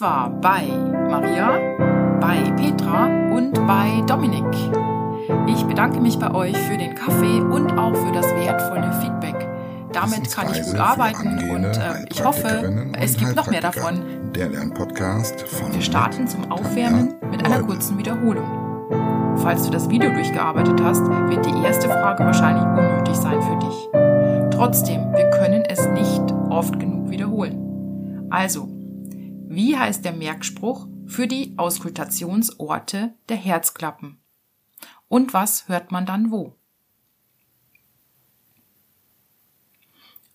War bei Maria, bei Petra und bei Dominik. Ich bedanke mich bei euch für den Kaffee und auch für das wertvolle Feedback. Damit kann ich gut arbeiten und äh, ich hoffe, es gibt noch mehr davon. Der Lernpodcast von Wir starten zum Aufwärmen mit einer kurzen Wiederholung. Falls du das Video durchgearbeitet hast, wird die erste Frage wahrscheinlich unnötig sein für dich. Trotzdem, wir können es nicht oft genug wiederholen. Also, wie heißt der Merkspruch für die Auskultationsorte der Herzklappen? Und was hört man dann wo?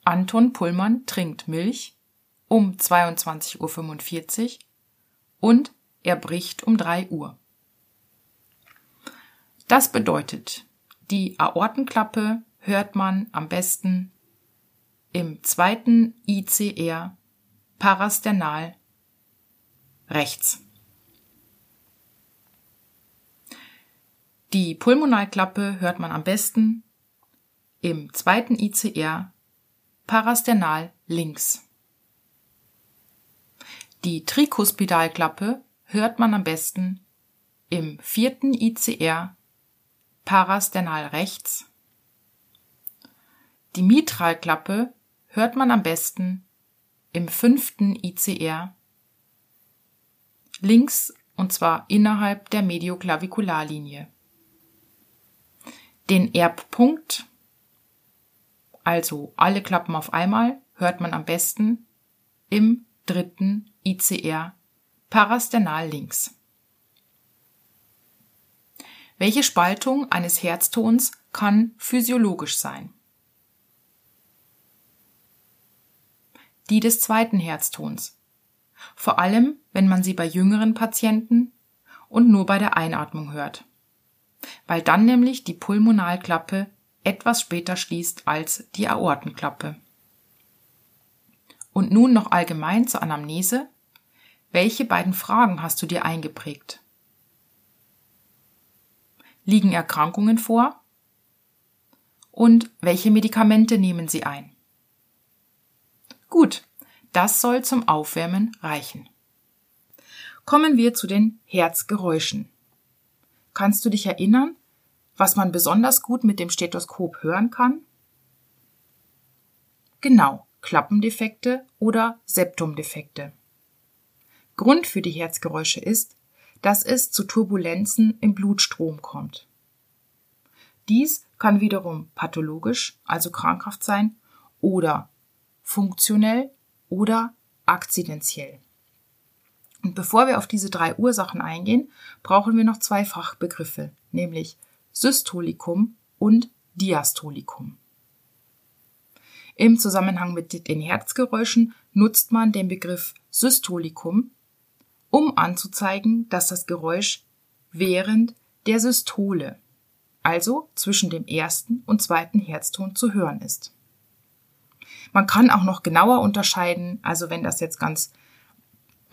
Anton Pullmann trinkt Milch um 22.45 Uhr und er bricht um 3 Uhr. Das bedeutet, die Aortenklappe hört man am besten im zweiten ICR parasternal rechts. Die Pulmonalklappe hört man am besten im zweiten ICR parasternal links. Die Trikuspidalklappe hört man am besten im vierten ICR parasternal rechts. Die Mitralklappe hört man am besten im fünften ICR links und zwar innerhalb der Medioklavikularlinie. Den Erbpunkt, also alle Klappen auf einmal, hört man am besten im dritten ICR parasternal links. Welche Spaltung eines Herztons kann physiologisch sein? Die des zweiten Herztons. Vor allem, wenn man sie bei jüngeren Patienten und nur bei der Einatmung hört weil dann nämlich die Pulmonalklappe etwas später schließt als die Aortenklappe. Und nun noch allgemein zur Anamnese. Welche beiden Fragen hast du dir eingeprägt? Liegen Erkrankungen vor? Und welche Medikamente nehmen sie ein? Gut, das soll zum Aufwärmen reichen. Kommen wir zu den Herzgeräuschen. Kannst du dich erinnern, was man besonders gut mit dem Stethoskop hören kann? Genau, Klappendefekte oder Septumdefekte. Grund für die Herzgeräusche ist, dass es zu Turbulenzen im Blutstrom kommt. Dies kann wiederum pathologisch, also krankhaft sein, oder funktionell oder akzidentiell. Und bevor wir auf diese drei Ursachen eingehen, brauchen wir noch zwei Fachbegriffe, nämlich Systolikum und Diastolikum. Im Zusammenhang mit den Herzgeräuschen nutzt man den Begriff Systolikum, um anzuzeigen, dass das Geräusch während der Systole, also zwischen dem ersten und zweiten Herzton zu hören ist. Man kann auch noch genauer unterscheiden, also wenn das jetzt ganz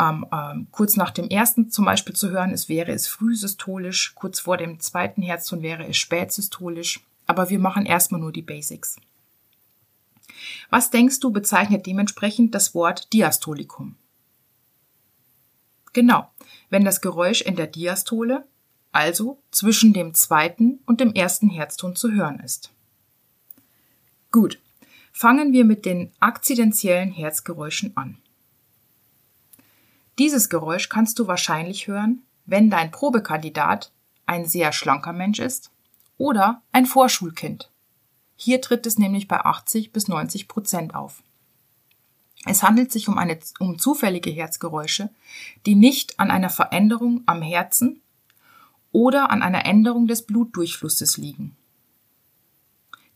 ähm, ähm, kurz nach dem ersten zum Beispiel zu hören ist, wäre es frühsystolisch, kurz vor dem zweiten Herzton wäre es spätsystolisch, aber wir machen erstmal nur die Basics. Was denkst du bezeichnet dementsprechend das Wort Diastolikum? Genau, wenn das Geräusch in der Diastole, also zwischen dem zweiten und dem ersten Herzton zu hören ist. Gut, fangen wir mit den akzidentiellen Herzgeräuschen an. Dieses Geräusch kannst du wahrscheinlich hören, wenn dein Probekandidat ein sehr schlanker Mensch ist oder ein Vorschulkind. Hier tritt es nämlich bei 80 bis 90 Prozent auf. Es handelt sich um, eine, um zufällige Herzgeräusche, die nicht an einer Veränderung am Herzen oder an einer Änderung des Blutdurchflusses liegen.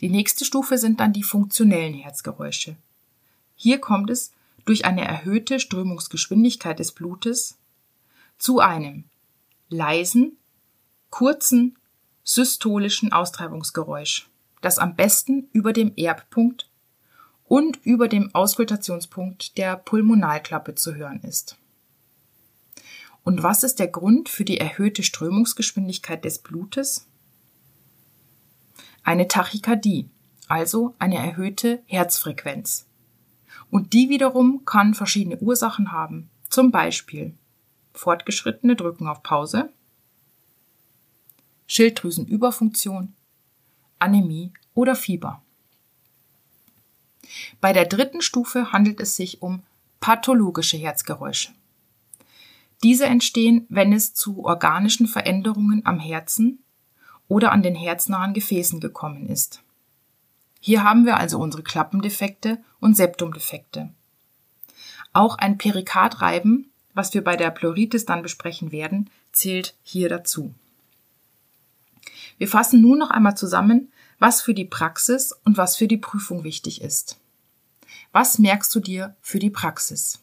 Die nächste Stufe sind dann die funktionellen Herzgeräusche. Hier kommt es durch eine erhöhte Strömungsgeschwindigkeit des Blutes zu einem leisen, kurzen, systolischen Austreibungsgeräusch, das am besten über dem Erbpunkt und über dem Auskultationspunkt der Pulmonalklappe zu hören ist. Und was ist der Grund für die erhöhte Strömungsgeschwindigkeit des Blutes? Eine Tachykardie, also eine erhöhte Herzfrequenz. Und die wiederum kann verschiedene Ursachen haben. Zum Beispiel Fortgeschrittene drücken auf Pause, Schilddrüsenüberfunktion, Anämie oder Fieber. Bei der dritten Stufe handelt es sich um pathologische Herzgeräusche. Diese entstehen, wenn es zu organischen Veränderungen am Herzen oder an den herznahen Gefäßen gekommen ist. Hier haben wir also unsere Klappendefekte und Septumdefekte. Auch ein Perikardreiben, was wir bei der Pleuritis dann besprechen werden, zählt hier dazu. Wir fassen nun noch einmal zusammen, was für die Praxis und was für die Prüfung wichtig ist. Was merkst du dir für die Praxis?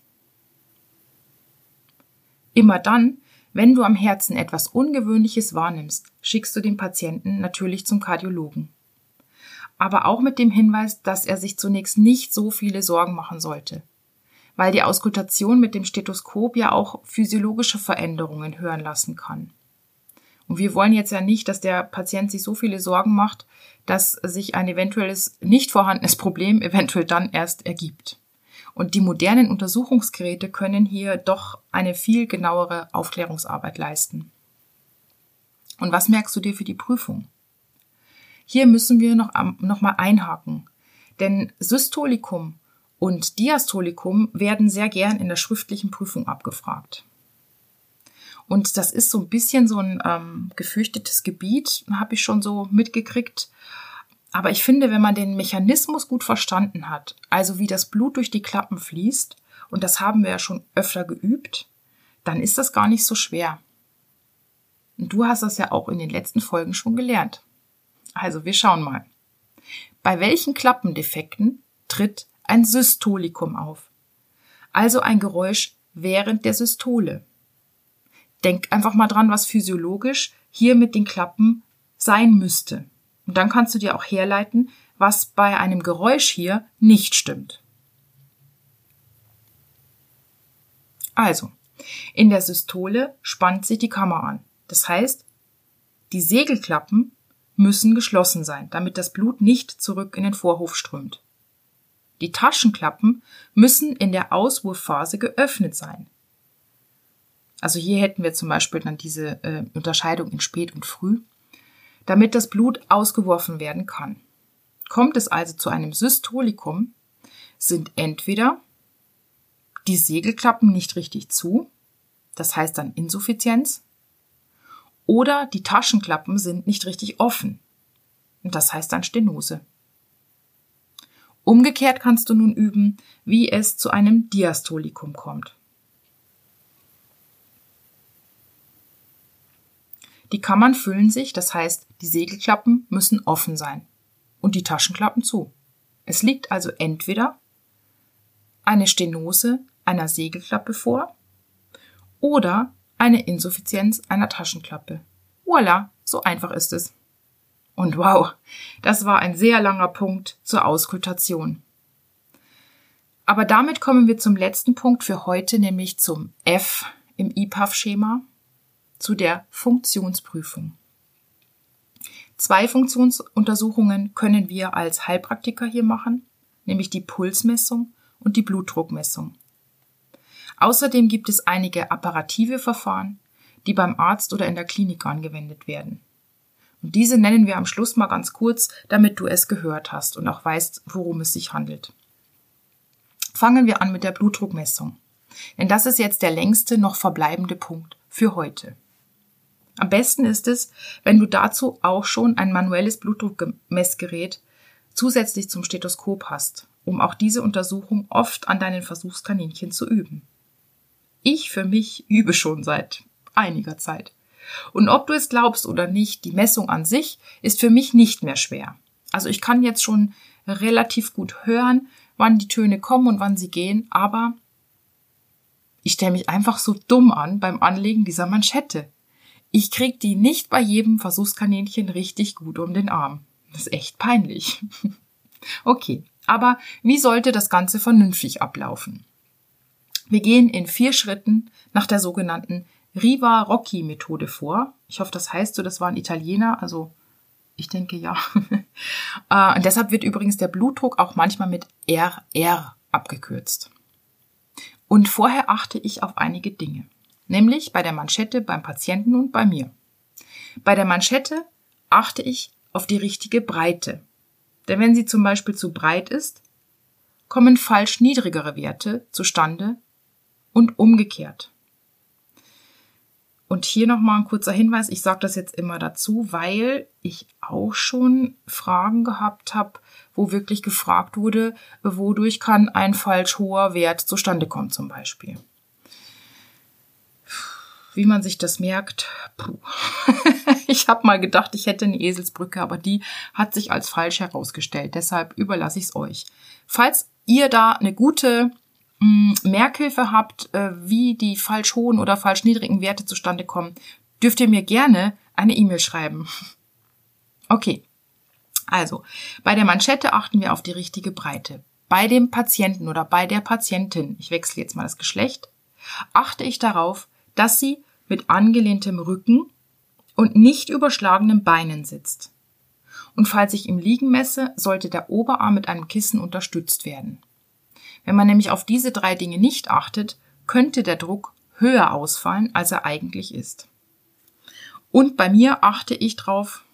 Immer dann, wenn du am Herzen etwas Ungewöhnliches wahrnimmst, schickst du den Patienten natürlich zum Kardiologen. Aber auch mit dem Hinweis, dass er sich zunächst nicht so viele Sorgen machen sollte, weil die Auskultation mit dem Stethoskop ja auch physiologische Veränderungen hören lassen kann. Und wir wollen jetzt ja nicht, dass der Patient sich so viele Sorgen macht, dass sich ein eventuelles nicht vorhandenes Problem eventuell dann erst ergibt. Und die modernen Untersuchungsgeräte können hier doch eine viel genauere Aufklärungsarbeit leisten. Und was merkst du dir für die Prüfung? Hier müssen wir noch, noch mal einhaken, denn Systolikum und Diastolikum werden sehr gern in der schriftlichen Prüfung abgefragt. Und das ist so ein bisschen so ein ähm, gefürchtetes Gebiet, habe ich schon so mitgekriegt. Aber ich finde, wenn man den Mechanismus gut verstanden hat, also wie das Blut durch die Klappen fließt, und das haben wir ja schon öfter geübt, dann ist das gar nicht so schwer. Und du hast das ja auch in den letzten Folgen schon gelernt. Also wir schauen mal. Bei welchen Klappendefekten tritt ein Systolikum auf? Also ein Geräusch während der Systole. Denk einfach mal dran, was physiologisch hier mit den Klappen sein müsste. Und dann kannst du dir auch herleiten, was bei einem Geräusch hier nicht stimmt. Also, in der Systole spannt sich die Kammer an. Das heißt, die Segelklappen müssen geschlossen sein, damit das Blut nicht zurück in den Vorhof strömt. Die Taschenklappen müssen in der Auswurfphase geöffnet sein. Also hier hätten wir zum Beispiel dann diese äh, Unterscheidung in spät und früh damit das Blut ausgeworfen werden kann. Kommt es also zu einem Systolikum, sind entweder die Segelklappen nicht richtig zu, das heißt dann Insuffizienz, oder die Taschenklappen sind nicht richtig offen, und das heißt dann Stenose. Umgekehrt kannst du nun üben, wie es zu einem Diastolikum kommt. Die Kammern füllen sich, das heißt, die Segelklappen müssen offen sein und die Taschenklappen zu. Es liegt also entweder eine Stenose einer Segelklappe vor oder eine Insuffizienz einer Taschenklappe. Voila, so einfach ist es. Und wow, das war ein sehr langer Punkt zur Auskultation. Aber damit kommen wir zum letzten Punkt für heute, nämlich zum F im IPAF-Schema, zu der Funktionsprüfung. Zwei Funktionsuntersuchungen können wir als Heilpraktiker hier machen, nämlich die Pulsmessung und die Blutdruckmessung. Außerdem gibt es einige apparative Verfahren, die beim Arzt oder in der Klinik angewendet werden. Und diese nennen wir am Schluss mal ganz kurz, damit du es gehört hast und auch weißt, worum es sich handelt. Fangen wir an mit der Blutdruckmessung. Denn das ist jetzt der längste noch verbleibende Punkt für heute. Am besten ist es, wenn du dazu auch schon ein manuelles Blutdruckmessgerät zusätzlich zum Stethoskop hast, um auch diese Untersuchung oft an deinen Versuchskaninchen zu üben. Ich für mich übe schon seit einiger Zeit. Und ob du es glaubst oder nicht, die Messung an sich ist für mich nicht mehr schwer. Also ich kann jetzt schon relativ gut hören, wann die Töne kommen und wann sie gehen, aber ich stelle mich einfach so dumm an beim Anlegen dieser Manschette. Ich krieg die nicht bei jedem Versuchskaninchen richtig gut um den Arm. Das ist echt peinlich. okay, aber wie sollte das Ganze vernünftig ablaufen? Wir gehen in vier Schritten nach der sogenannten Riva-Rocchi-Methode vor. Ich hoffe, das heißt so, das waren Italiener, also ich denke ja. Äh, und deshalb wird übrigens der Blutdruck auch manchmal mit RR abgekürzt. Und vorher achte ich auf einige Dinge, nämlich bei der Manschette beim Patienten und bei mir. Bei der Manschette achte ich auf die richtige Breite. Denn wenn sie zum Beispiel zu breit ist, kommen falsch niedrigere Werte zustande und umgekehrt. Und hier nochmal ein kurzer Hinweis, ich sage das jetzt immer dazu, weil ich auch schon Fragen gehabt habe, wo wirklich gefragt wurde, wodurch kann ein falsch hoher Wert zustande kommen zum Beispiel. Wie man sich das merkt, puh. ich habe mal gedacht, ich hätte eine Eselsbrücke, aber die hat sich als falsch herausgestellt. Deshalb überlasse ich es euch. Falls ihr da eine gute mm, Merkhilfe habt, äh, wie die falsch hohen oder falsch niedrigen Werte zustande kommen, dürft ihr mir gerne eine E-Mail schreiben. Okay. Also, bei der Manschette achten wir auf die richtige Breite. Bei dem Patienten oder bei der Patientin, ich wechsle jetzt mal das Geschlecht, achte ich darauf, dass sie mit angelehntem Rücken und nicht überschlagenen Beinen sitzt. Und falls ich im Liegen messe, sollte der Oberarm mit einem Kissen unterstützt werden. Wenn man nämlich auf diese drei Dinge nicht achtet, könnte der Druck höher ausfallen, als er eigentlich ist. Und bei mir achte ich drauf,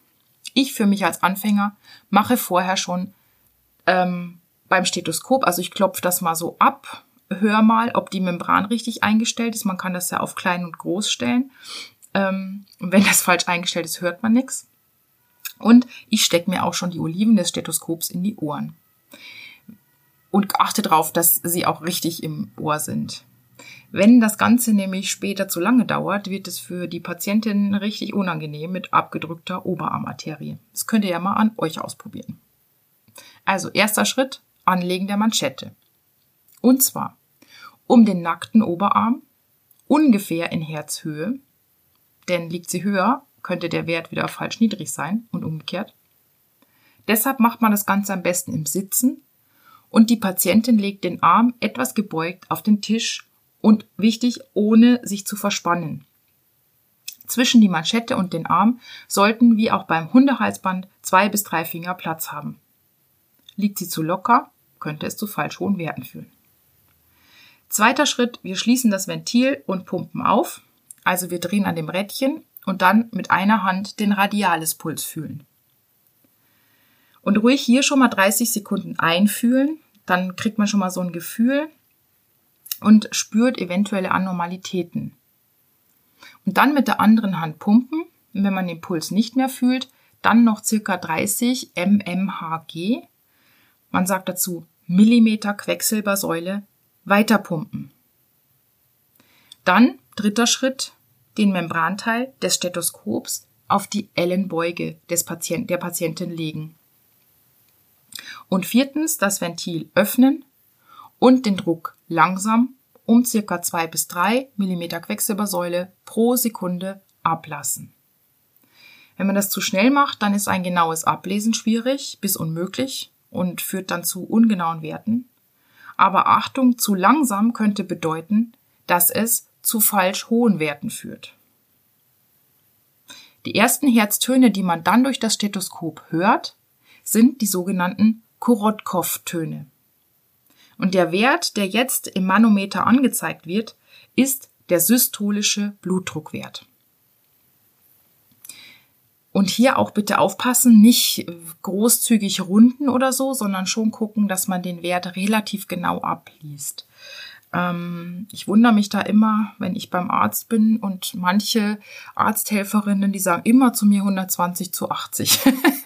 ich für mich als Anfänger mache vorher schon ähm, beim Stethoskop, also ich klopfe das mal so ab, hör mal, ob die Membran richtig eingestellt ist. Man kann das ja auf klein und groß stellen. Ähm, wenn das falsch eingestellt ist, hört man nichts. Und ich stecke mir auch schon die Oliven des Stethoskops in die Ohren und achte darauf, dass sie auch richtig im Ohr sind. Wenn das Ganze nämlich später zu lange dauert, wird es für die Patientin richtig unangenehm mit abgedrückter Oberarmarterie. Das könnt ihr ja mal an euch ausprobieren. Also erster Schritt, Anlegen der Manschette. Und zwar um den nackten Oberarm, ungefähr in Herzhöhe, denn liegt sie höher, könnte der Wert wieder falsch niedrig sein und umgekehrt. Deshalb macht man das Ganze am besten im Sitzen und die Patientin legt den Arm etwas gebeugt auf den Tisch und wichtig, ohne sich zu verspannen. Zwischen die Manschette und den Arm sollten wie auch beim Hundehalsband zwei bis drei Finger Platz haben. Liegt sie zu locker, könnte es zu falsch hohen Werten führen. Zweiter Schritt, wir schließen das Ventil und pumpen auf. Also wir drehen an dem Rädchen und dann mit einer Hand den Radialispuls fühlen. Und ruhig hier schon mal 30 Sekunden einfühlen, dann kriegt man schon mal so ein Gefühl und spürt eventuelle Anormalitäten. Und dann mit der anderen Hand pumpen. Und wenn man den Puls nicht mehr fühlt, dann noch circa 30 mmHg. Man sagt dazu Millimeter Quecksilbersäule weiter pumpen. Dann dritter Schritt, den Membranteil des Stethoskops auf die Ellenbeuge des Patient, der Patientin legen. Und viertens das Ventil öffnen und den Druck langsam um circa zwei bis drei Millimeter Quecksilbersäule pro Sekunde ablassen. Wenn man das zu schnell macht, dann ist ein genaues Ablesen schwierig bis unmöglich und führt dann zu ungenauen Werten. Aber Achtung, zu langsam könnte bedeuten, dass es zu falsch hohen Werten führt. Die ersten Herztöne, die man dann durch das Stethoskop hört, sind die sogenannten Korotkov-Töne. Und der Wert, der jetzt im Manometer angezeigt wird, ist der systolische Blutdruckwert. Und hier auch bitte aufpassen, nicht großzügig runden oder so, sondern schon gucken, dass man den Wert relativ genau abliest. Ähm, ich wundere mich da immer, wenn ich beim Arzt bin und manche Arzthelferinnen, die sagen immer zu mir 120 zu 80.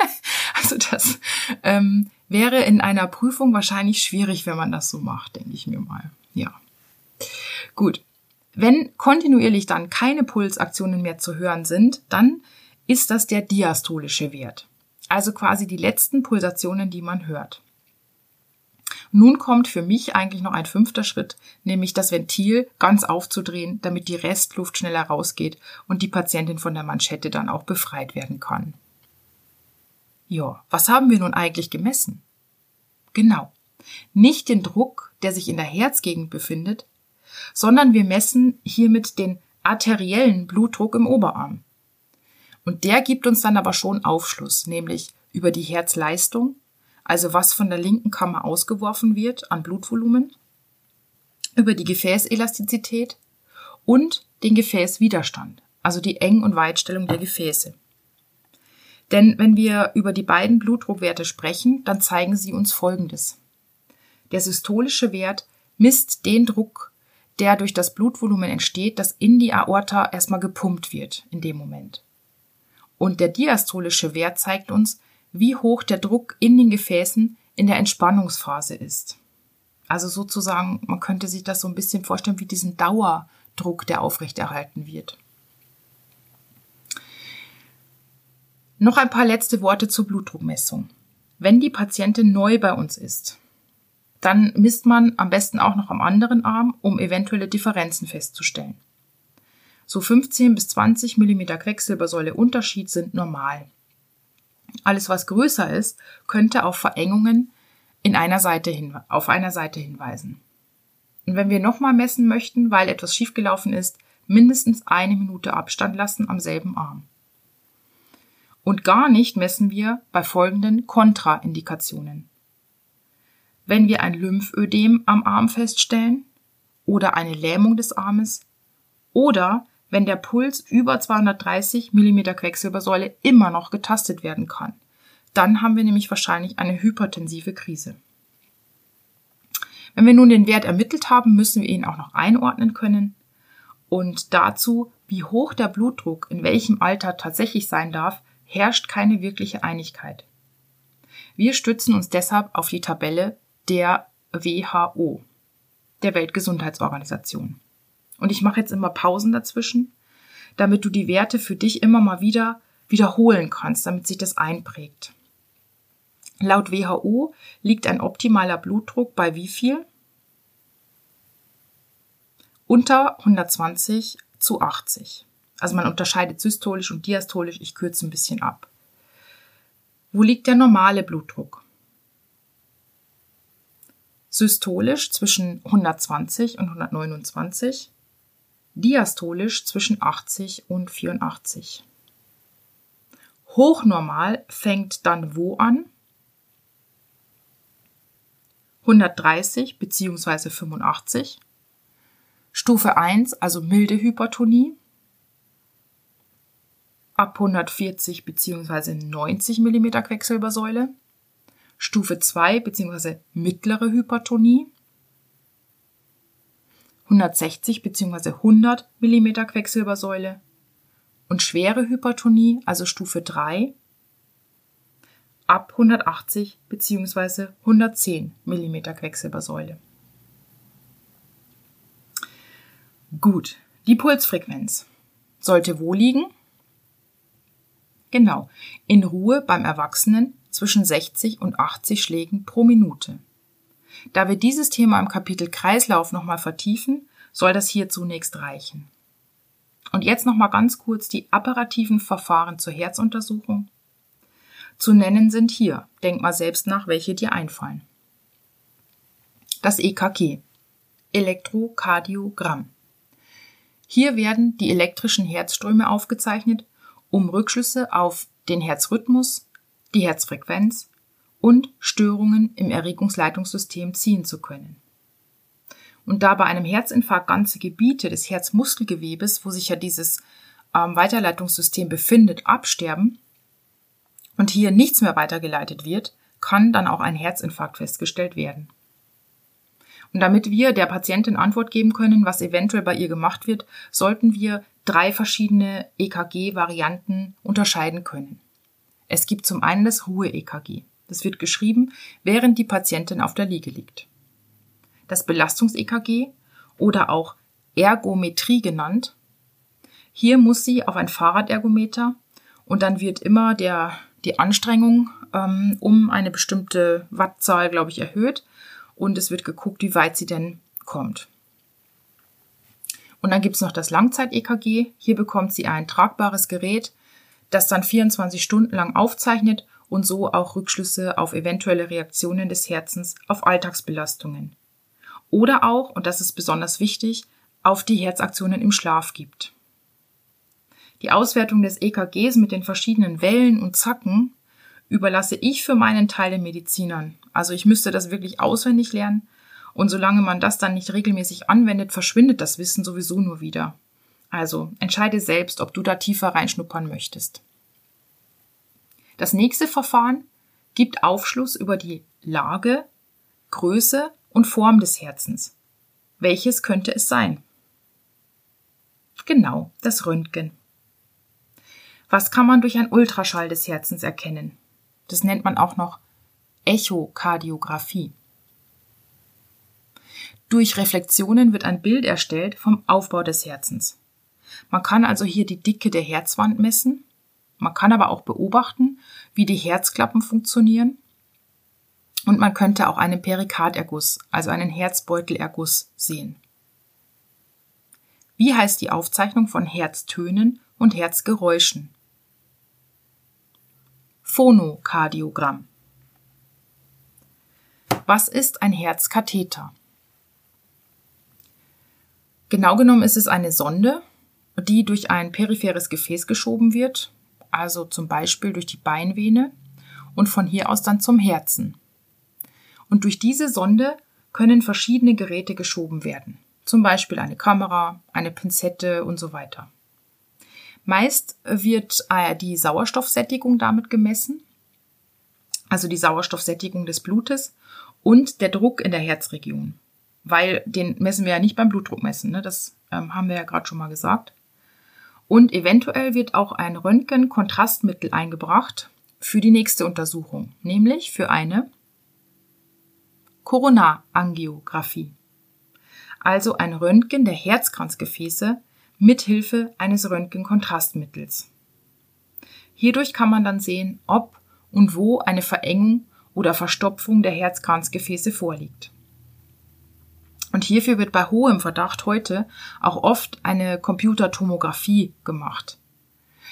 also das ähm, wäre in einer Prüfung wahrscheinlich schwierig, wenn man das so macht, denke ich mir mal. Ja. Gut. Wenn kontinuierlich dann keine Pulsaktionen mehr zu hören sind, dann ist das der diastolische Wert. Also quasi die letzten Pulsationen, die man hört. Nun kommt für mich eigentlich noch ein fünfter Schritt, nämlich das Ventil ganz aufzudrehen, damit die Restluft schneller rausgeht und die Patientin von der Manschette dann auch befreit werden kann. Ja, was haben wir nun eigentlich gemessen? Genau. Nicht den Druck, der sich in der Herzgegend befindet, sondern wir messen hiermit den arteriellen Blutdruck im Oberarm. Und der gibt uns dann aber schon Aufschluss, nämlich über die Herzleistung, also was von der linken Kammer ausgeworfen wird an Blutvolumen, über die Gefäßelastizität und den Gefäßwiderstand, also die Eng- und Weitstellung der Gefäße. Denn wenn wir über die beiden Blutdruckwerte sprechen, dann zeigen sie uns Folgendes. Der systolische Wert misst den Druck, der durch das Blutvolumen entsteht, das in die Aorta erstmal gepumpt wird in dem Moment. Und der diastolische Wert zeigt uns, wie hoch der Druck in den Gefäßen in der Entspannungsphase ist. Also sozusagen, man könnte sich das so ein bisschen vorstellen wie diesen Dauerdruck, der aufrechterhalten wird. Noch ein paar letzte Worte zur Blutdruckmessung. Wenn die Patientin neu bei uns ist, dann misst man am besten auch noch am anderen Arm, um eventuelle Differenzen festzustellen. So 15 bis 20 mm Quecksilbersäule Unterschied sind normal. Alles, was größer ist, könnte auf Verengungen in einer Seite hin, auf einer Seite hinweisen. Und wenn wir nochmal messen möchten, weil etwas schiefgelaufen ist, mindestens eine Minute Abstand lassen am selben Arm. Und gar nicht messen wir bei folgenden Kontraindikationen. Wenn wir ein Lymphödem am Arm feststellen oder eine Lähmung des Armes oder wenn der Puls über 230 mm Quecksilbersäule immer noch getastet werden kann. Dann haben wir nämlich wahrscheinlich eine hypertensive Krise. Wenn wir nun den Wert ermittelt haben, müssen wir ihn auch noch einordnen können. Und dazu, wie hoch der Blutdruck in welchem Alter tatsächlich sein darf, herrscht keine wirkliche Einigkeit. Wir stützen uns deshalb auf die Tabelle der WHO, der Weltgesundheitsorganisation. Und ich mache jetzt immer Pausen dazwischen, damit du die Werte für dich immer mal wieder wiederholen kannst, damit sich das einprägt. Laut WHO liegt ein optimaler Blutdruck bei wie viel? Unter 120 zu 80. Also man unterscheidet systolisch und diastolisch, ich kürze ein bisschen ab. Wo liegt der normale Blutdruck? Systolisch zwischen 120 und 129, diastolisch zwischen 80 und 84. Hochnormal fängt dann wo an? 130 bzw. 85. Stufe 1, also milde Hypertonie, ab 140 bzw. 90 mm Quecksilbersäule. Stufe 2 bzw. mittlere Hypertonie, 160 bzw. 100 mm Quecksilbersäule und schwere Hypertonie, also Stufe 3, ab 180 bzw. 110 mm Quecksilbersäule. Gut, die Pulsfrequenz sollte wo liegen? Genau, in Ruhe beim Erwachsenen zwischen 60 und 80 Schlägen pro Minute. Da wir dieses Thema im Kapitel Kreislauf nochmal vertiefen, soll das hier zunächst reichen. Und jetzt nochmal ganz kurz die apparativen Verfahren zur Herzuntersuchung. Zu nennen sind hier, denk mal selbst nach, welche dir einfallen. Das EKG, Elektrokardiogramm. Hier werden die elektrischen Herzströme aufgezeichnet, um Rückschlüsse auf den Herzrhythmus, die Herzfrequenz und Störungen im Erregungsleitungssystem ziehen zu können. Und da bei einem Herzinfarkt ganze Gebiete des Herzmuskelgewebes, wo sich ja dieses ähm, Weiterleitungssystem befindet, absterben, und hier nichts mehr weitergeleitet wird, kann dann auch ein Herzinfarkt festgestellt werden. Und damit wir der Patientin Antwort geben können, was eventuell bei ihr gemacht wird, sollten wir drei verschiedene EKG-Varianten unterscheiden können. Es gibt zum einen das Ruhe-EKG. Das wird geschrieben, während die Patientin auf der Liege liegt. Das Belastungs-EKG oder auch Ergometrie genannt. Hier muss sie auf ein Fahrradergometer und dann wird immer der die Anstrengung ähm, um eine bestimmte Wattzahl, glaube ich, erhöht und es wird geguckt, wie weit sie denn kommt. Und dann gibt es noch das Langzeit-EKG. Hier bekommt sie ein tragbares Gerät, das dann 24 Stunden lang aufzeichnet und so auch Rückschlüsse auf eventuelle Reaktionen des Herzens auf Alltagsbelastungen. Oder auch, und das ist besonders wichtig, auf die Herzaktionen im Schlaf gibt. Die Auswertung des EKGs mit den verschiedenen Wellen und Zacken überlasse ich für meinen Teil den Medizinern. Also ich müsste das wirklich auswendig lernen Und solange man das dann nicht regelmäßig anwendet, verschwindet das Wissen sowieso nur wieder. Also entscheide selbst, ob du da tiefer reinschnuppern möchtest. Das nächste Verfahren gibt Aufschluss über die Lage, Größe und Form des Herzens. Welches könnte es sein? Genau, das Röntgen. Was kann man durch ein Ultraschall des Herzens erkennen? Das nennt man auch noch Echokardiographie. Durch Reflexionen wird ein Bild erstellt vom Aufbau des Herzens. Man kann also hier die Dicke der Herzwand messen. Man kann aber auch beobachten, wie die Herzklappen funktionieren. Und man könnte auch einen Perikarderguss, also einen Herzbeutelerguss sehen. Wie heißt die Aufzeichnung von Herztönen und Herzgeräuschen? Phonokardiogramm. Was ist ein Herzkatheter? Genau genommen ist es eine Sonde, die durch ein peripheres Gefäß geschoben wird, also zum Beispiel durch die Beinvene und von hier aus dann zum Herzen. Und durch diese Sonde können verschiedene Geräte geschoben werden, zum Beispiel eine Kamera, eine Pinzette und so weiter. Meist wird äh, die Sauerstoffsättigung damit gemessen, also die Sauerstoffsättigung des Blutes und der Druck in der Herzregion weil den messen wir ja nicht beim Blutdruck messen, ne? das ähm, haben wir ja gerade schon mal gesagt. Und eventuell wird auch ein Röntgen-Kontrastmittel eingebracht für die nächste Untersuchung, nämlich für eine Koronarangiographie. Also ein Röntgen der Herzkranzgefäße mithilfe eines Röntgenkontrastmittels. Hierdurch kann man dann sehen, ob und wo eine Verengung oder Verstopfung der Herzkranzgefäße vorliegt. Und hierfür wird bei hohem Verdacht heute auch oft eine Computertomographie gemacht.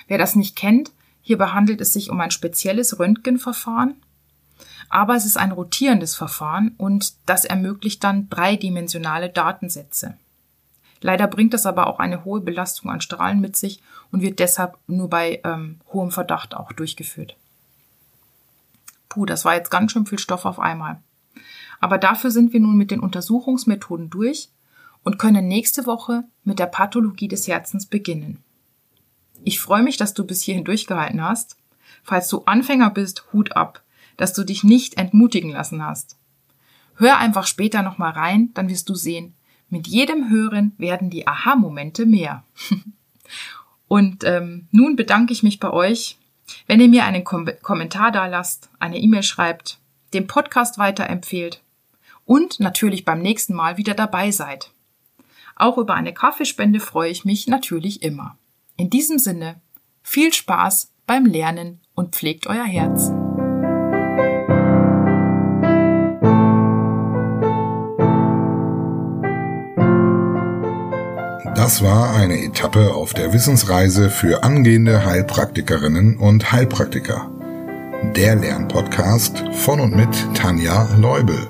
Wer das nicht kennt, hierbei handelt es sich um ein spezielles Röntgenverfahren, aber es ist ein rotierendes Verfahren und das ermöglicht dann dreidimensionale Datensätze. Leider bringt das aber auch eine hohe Belastung an Strahlen mit sich und wird deshalb nur bei ähm, hohem Verdacht auch durchgeführt. Puh, das war jetzt ganz schön viel Stoff auf einmal. Aber dafür sind wir nun mit den Untersuchungsmethoden durch und können nächste Woche mit der Pathologie des Herzens beginnen. Ich freue mich, dass du bis hierhin durchgehalten hast. Falls du Anfänger bist, Hut ab, dass du dich nicht entmutigen lassen hast. Hör einfach später nochmal rein, dann wirst du sehen, mit jedem Hören werden die Aha-Momente mehr. Und ähm, nun bedanke ich mich bei euch, wenn ihr mir einen Kom Kommentar da lasst, eine E-Mail schreibt, den Podcast weiterempfehlt und natürlich beim nächsten Mal wieder dabei seid. Auch über eine Kaffeespende freue ich mich natürlich immer. In diesem Sinne, viel Spaß beim Lernen und pflegt euer Herz. Das war eine Etappe auf der Wissensreise für angehende Heilpraktikerinnen und Heilpraktiker. Der Lernpodcast von und mit Tanja Leubel.